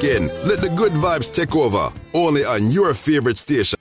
weekend. Let the good vibes take over. Only on your favorite station.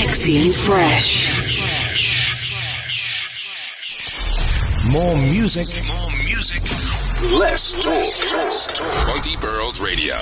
Sexy and fresh. More music. More music. Less talk. Funky Pearls Radio.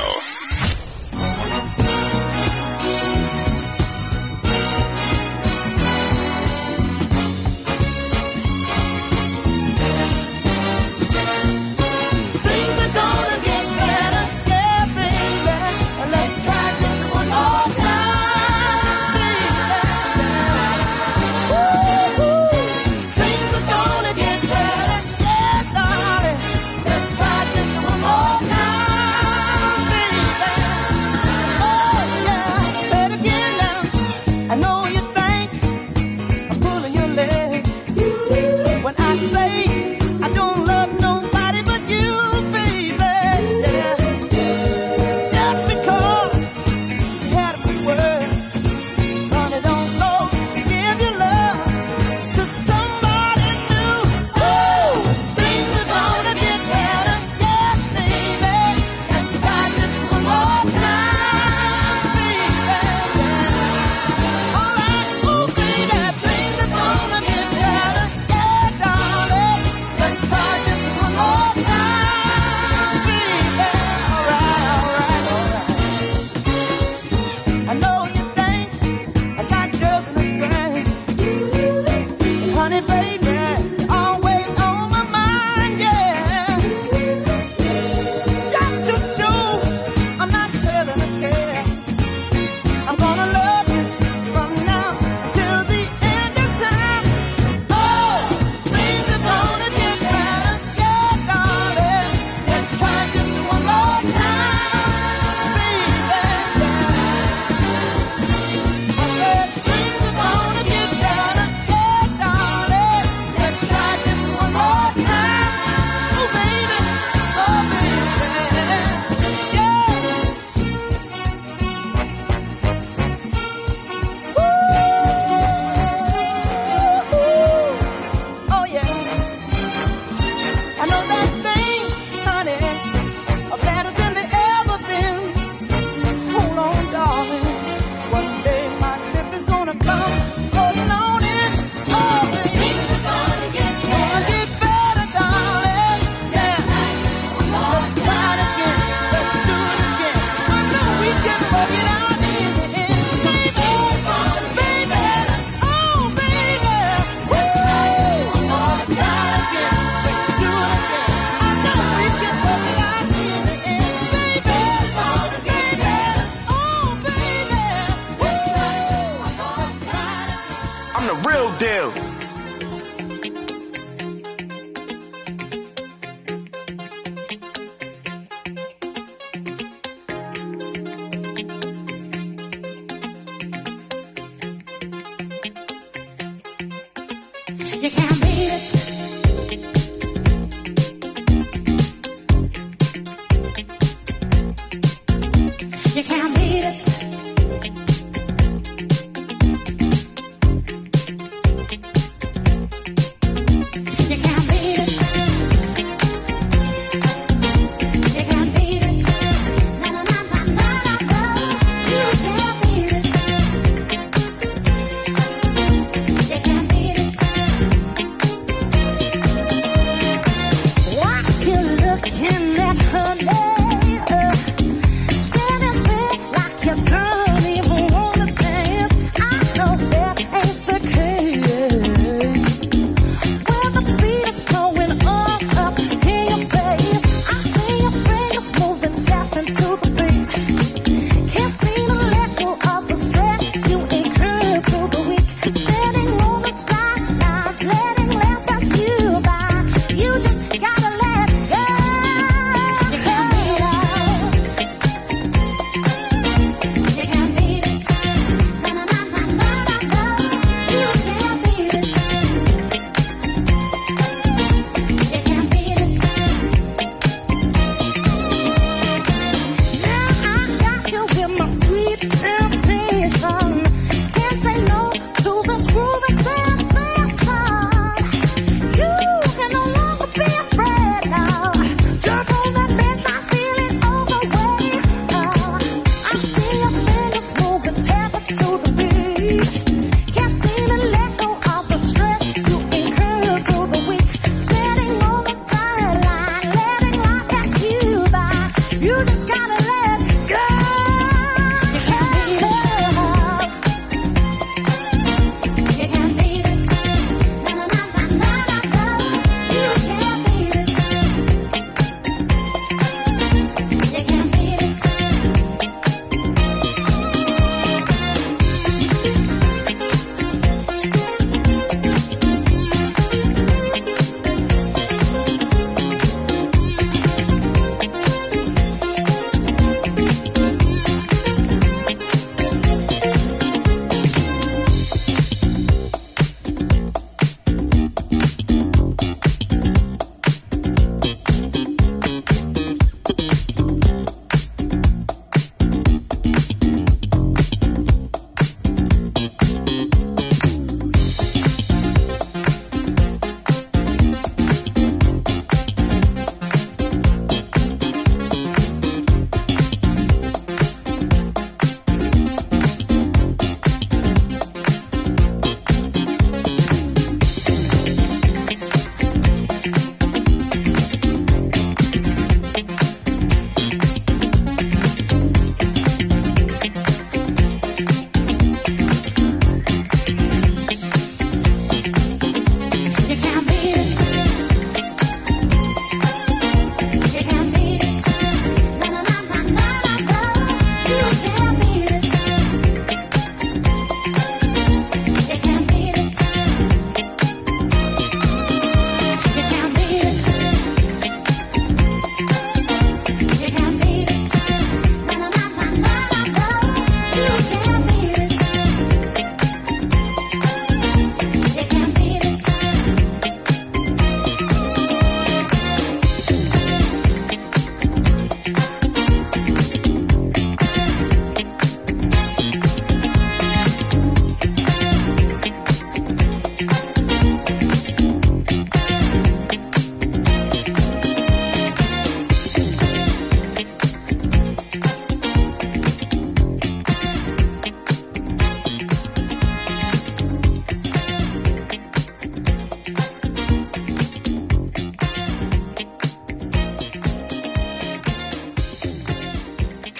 can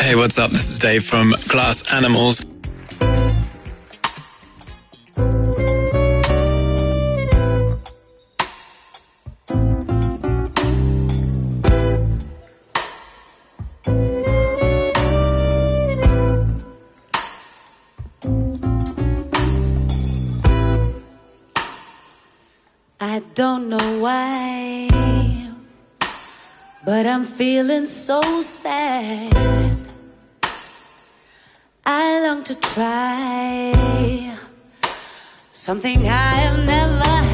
Hey, what's up? This is Dave from Glass Animals. I don't know why, but I'm feeling so sad to try something I have never had.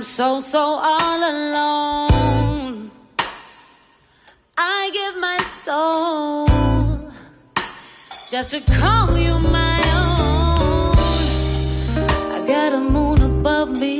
I'm so, so all alone. I give my soul just to call you my own. I got a moon above me.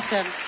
Sebastian.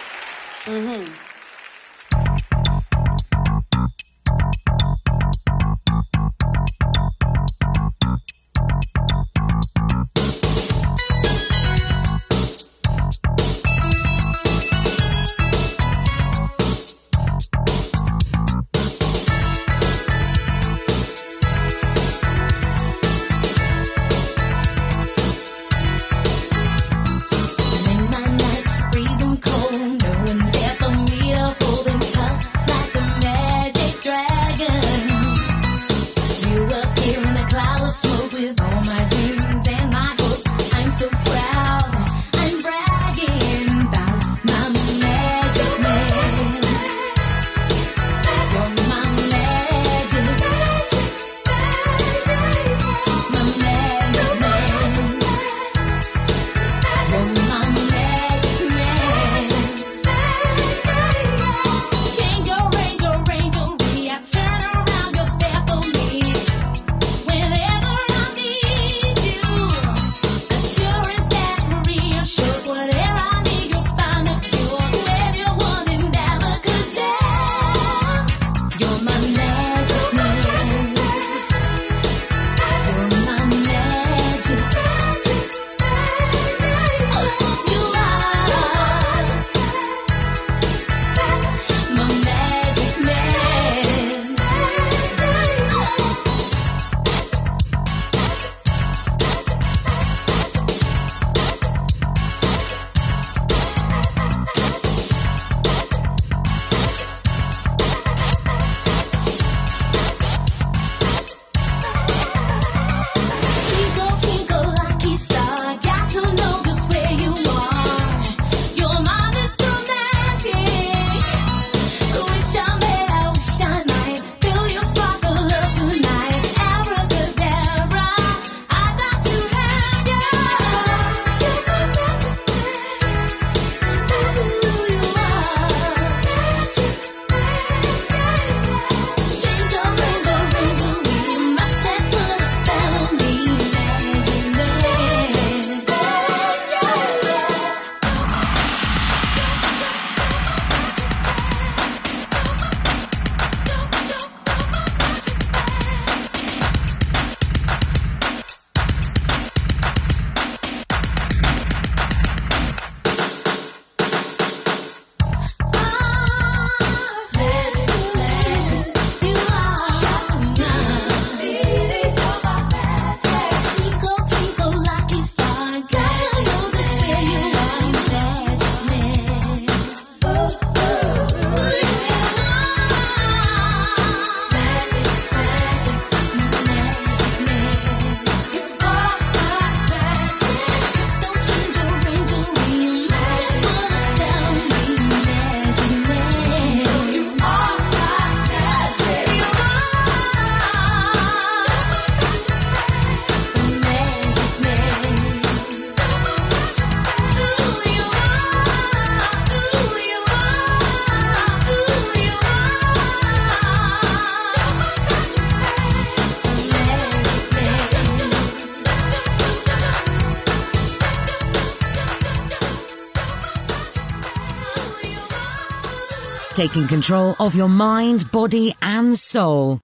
Taking control of your mind, body, and soul.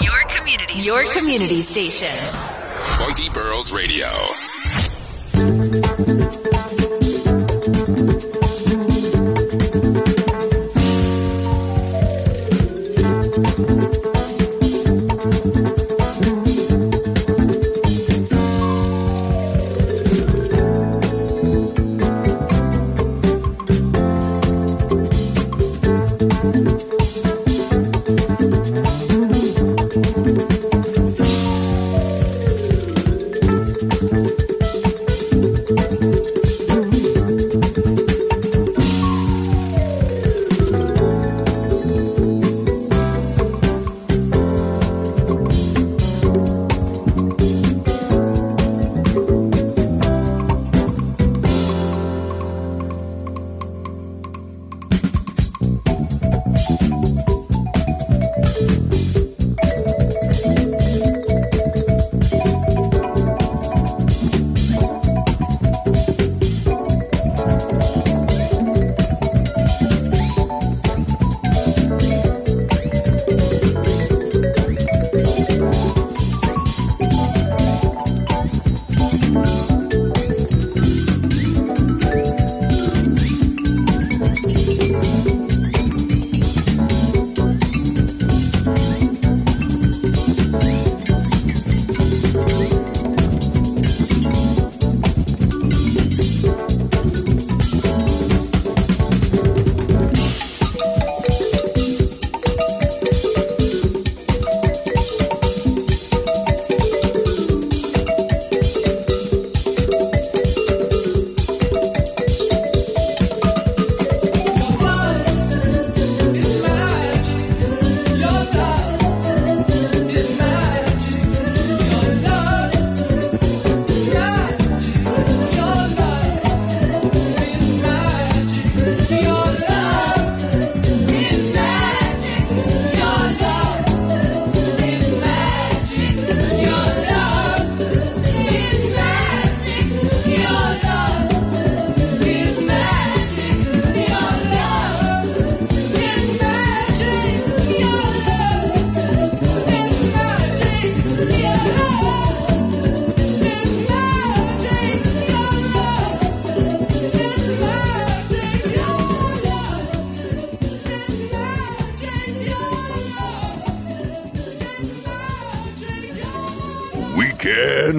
Your community. Your community station. Funky Pearls Radio.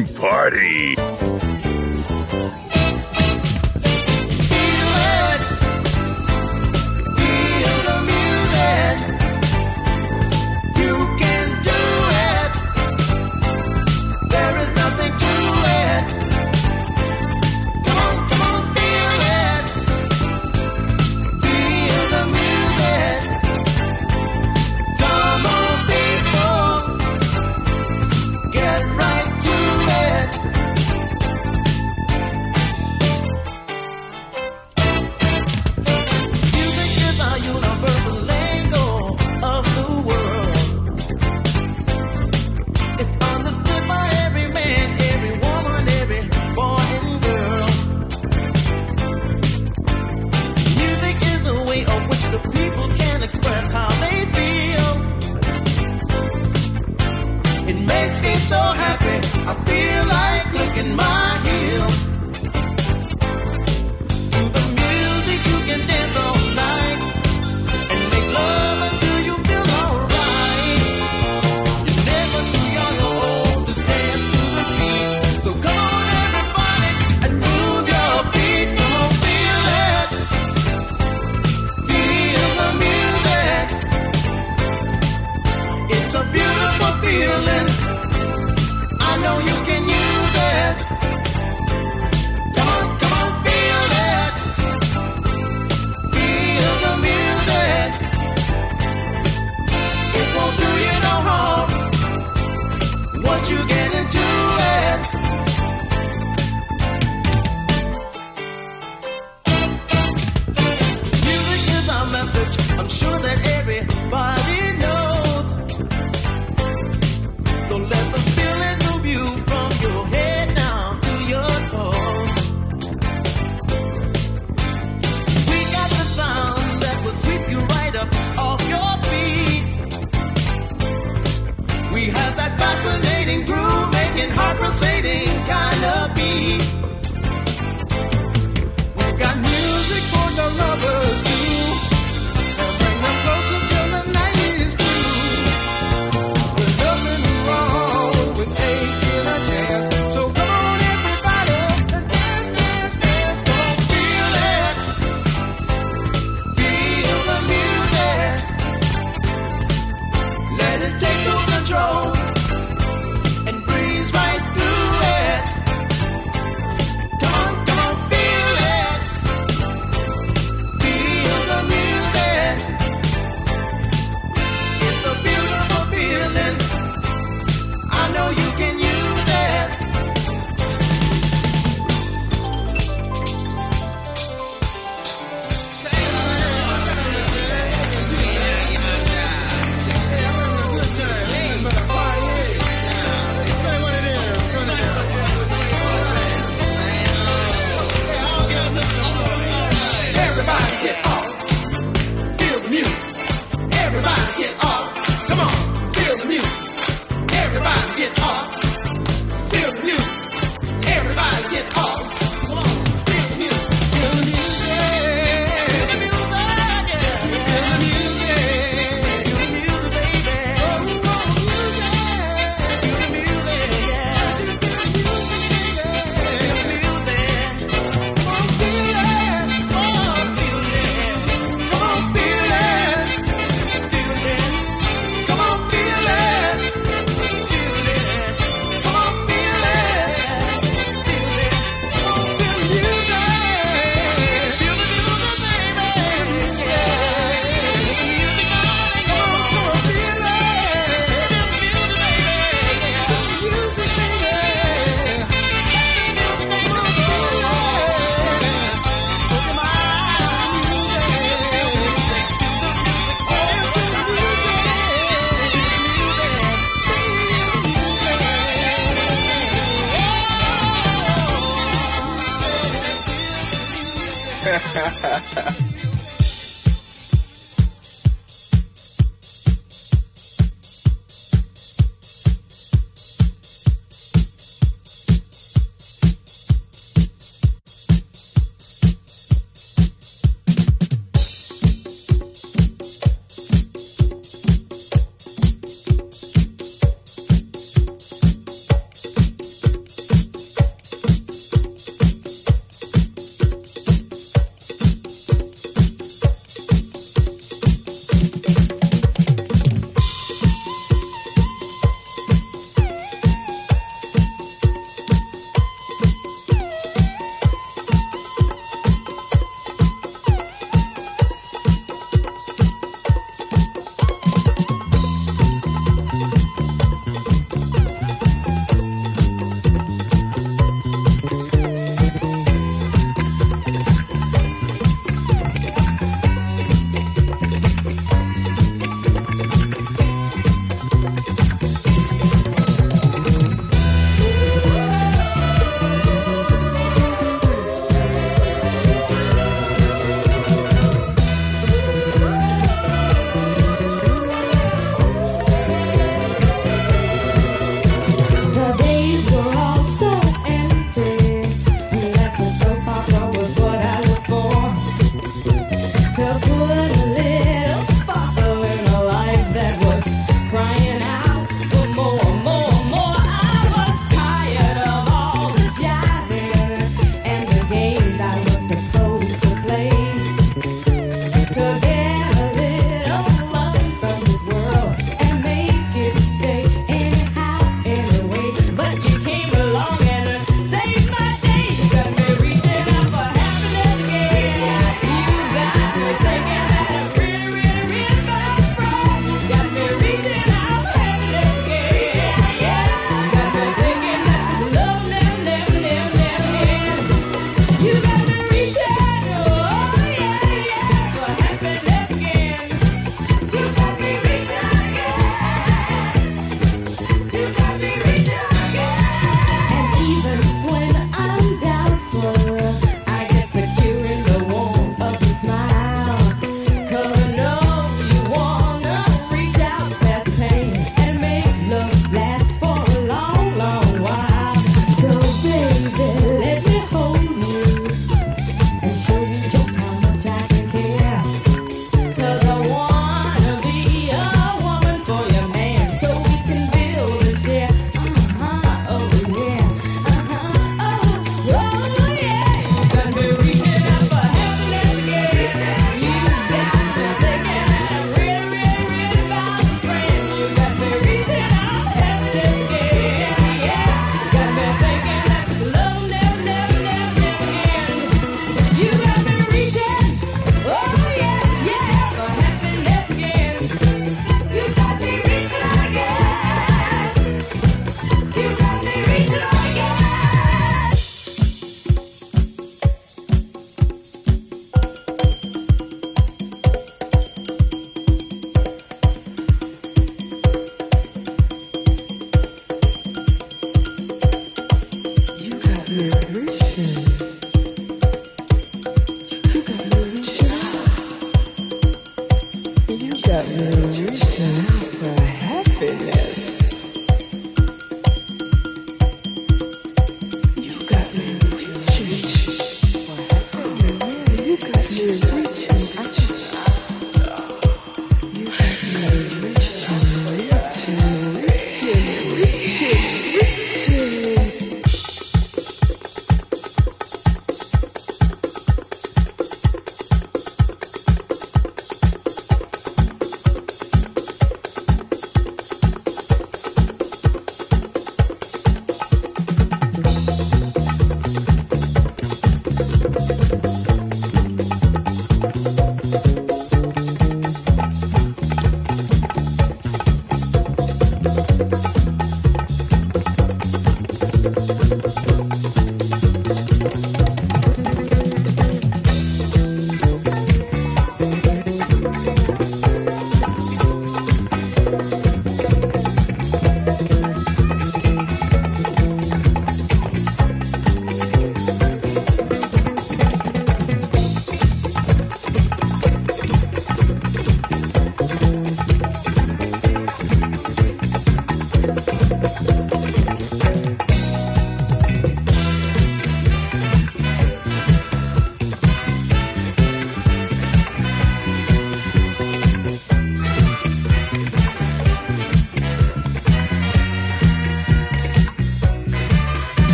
Party.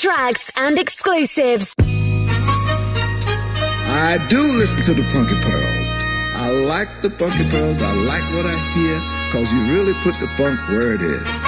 Tracks and exclusives. I do listen to the Funky Pearls. I like the Funky Pearls. I like what I hear because you really put the funk where it is.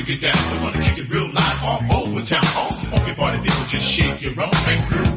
to get down. We wanna kick it real live all over town. All funky party people just shake your own. Hey, girl.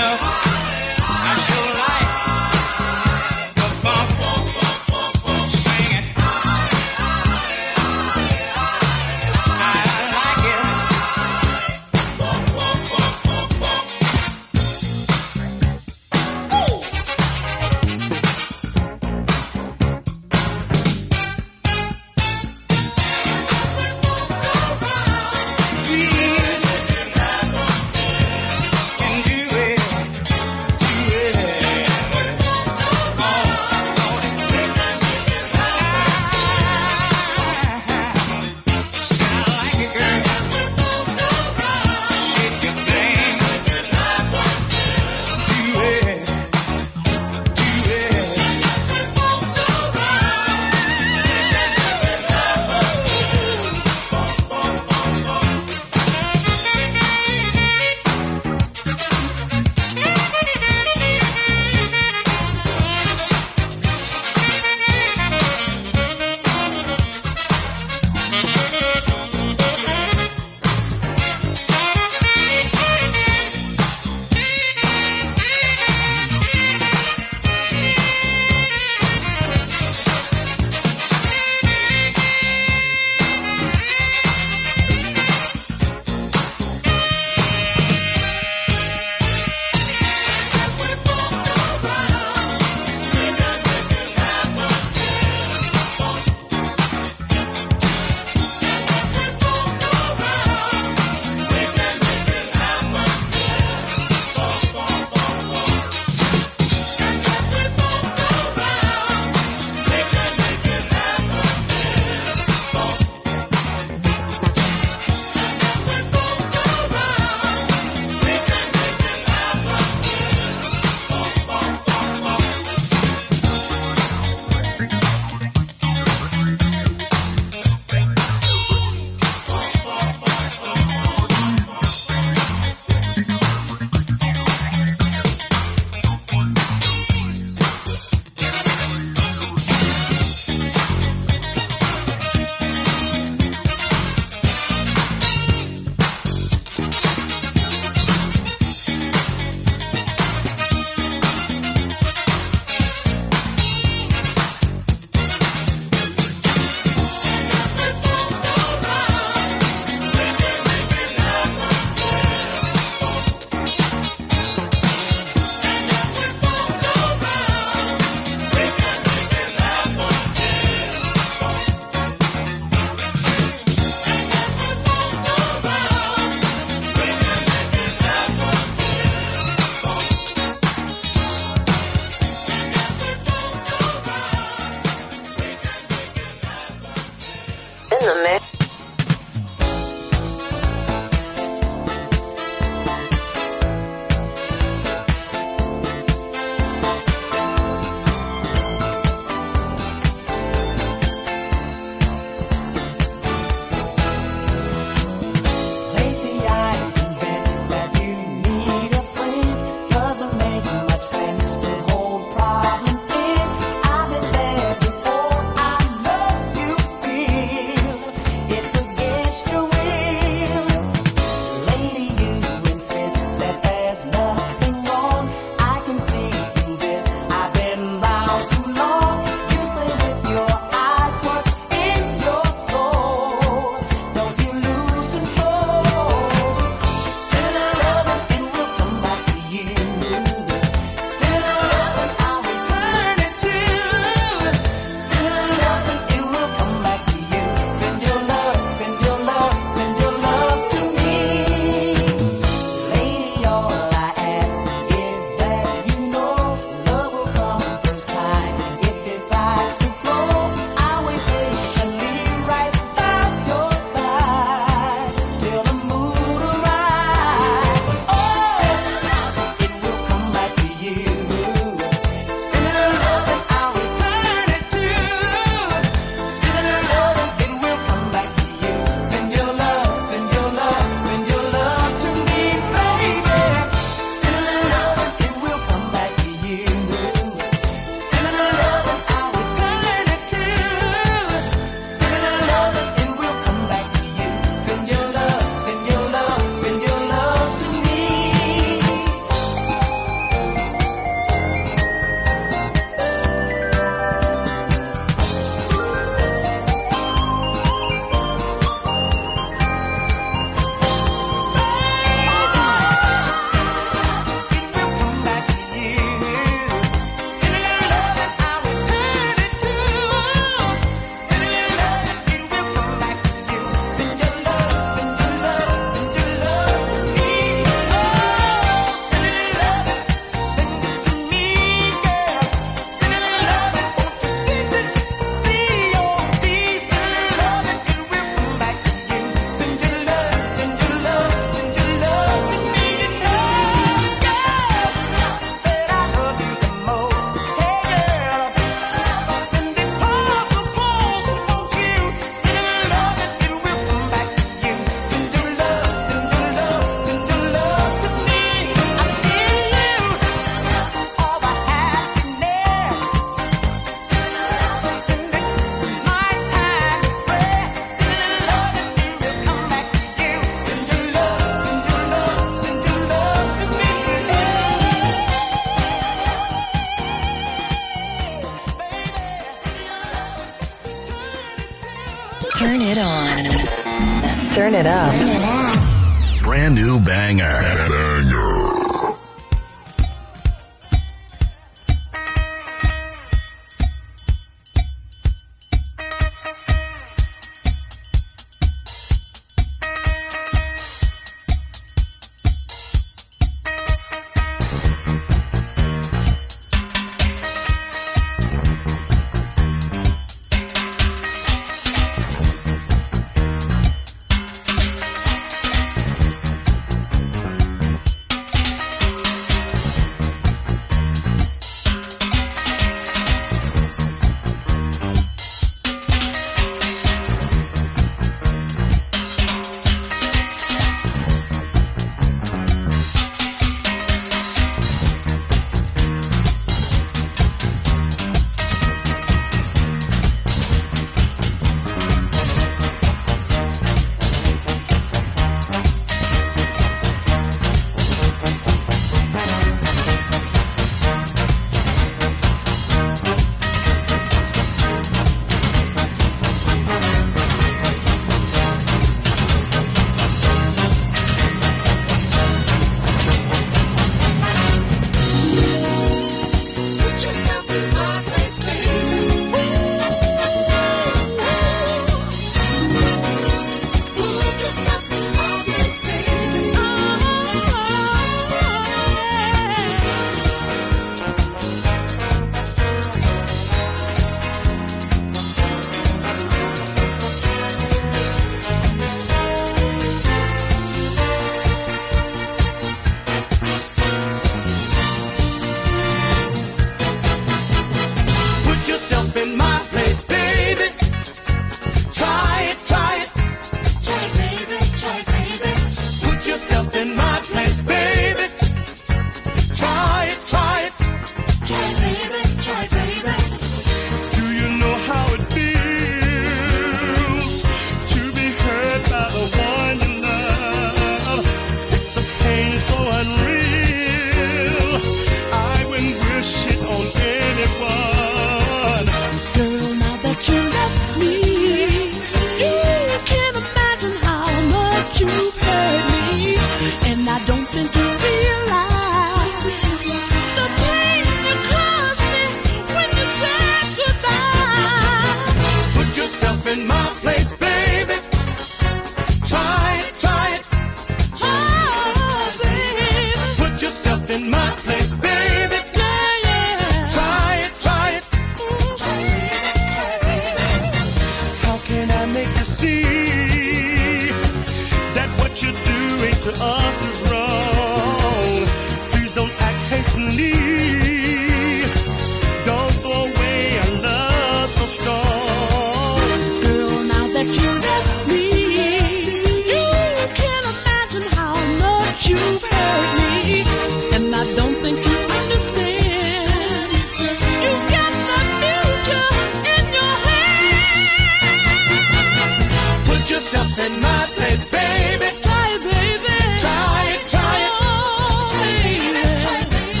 in my place, baby. Try it, baby. Try it, try it. Oh, baby. Try, baby.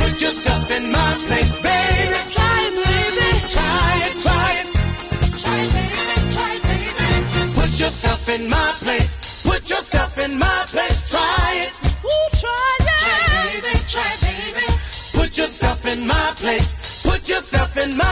Put yourself in my place, baby. Try it, baby. Try it, try it. Try it, baby. Try it, baby. Put yourself in my place. Put yourself in my place. Try it. Ooh, try it. Try, baby. Try, baby. Put yourself in my place. Put yourself in my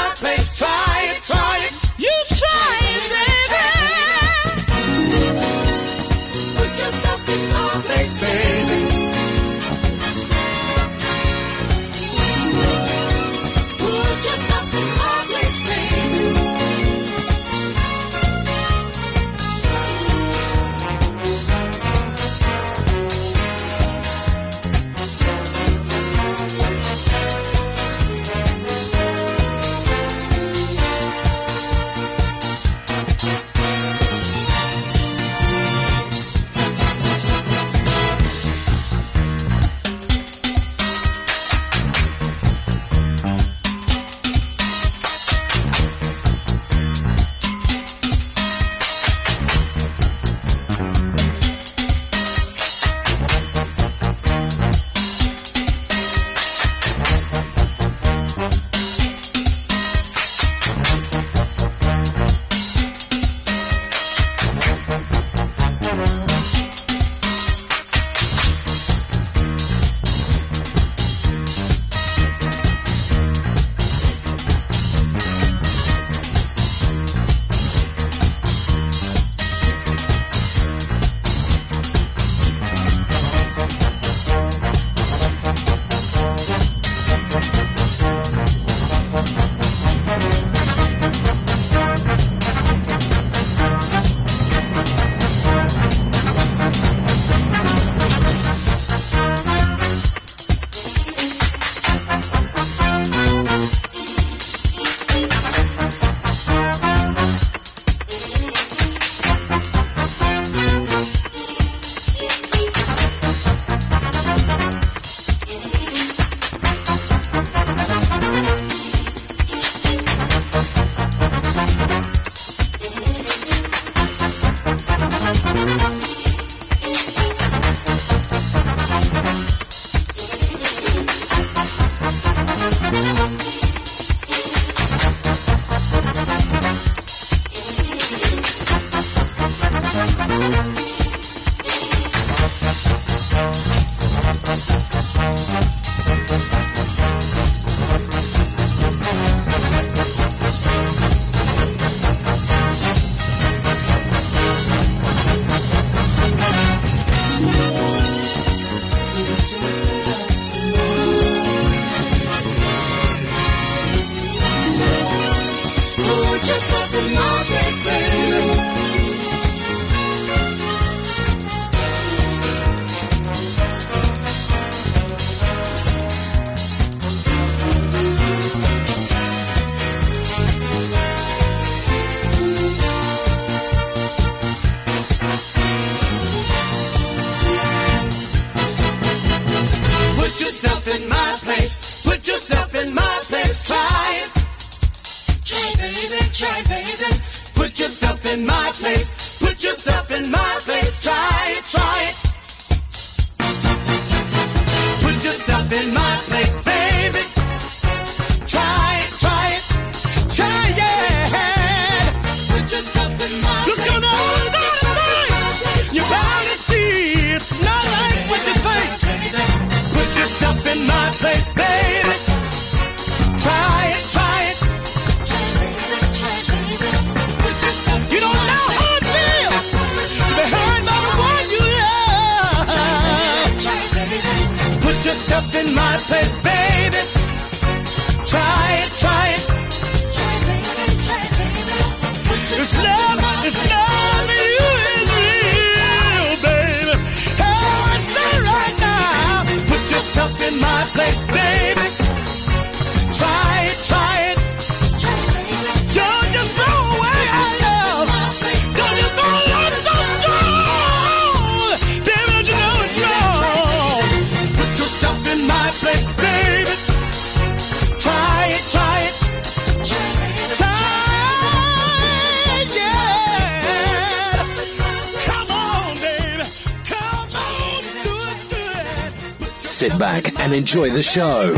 place, baby. Try it, try it. Try it, baby, try it, baby. Love, this love, and you is real, baby. Oh, it's right now. Put yourself in my place, baby. back and enjoy the show.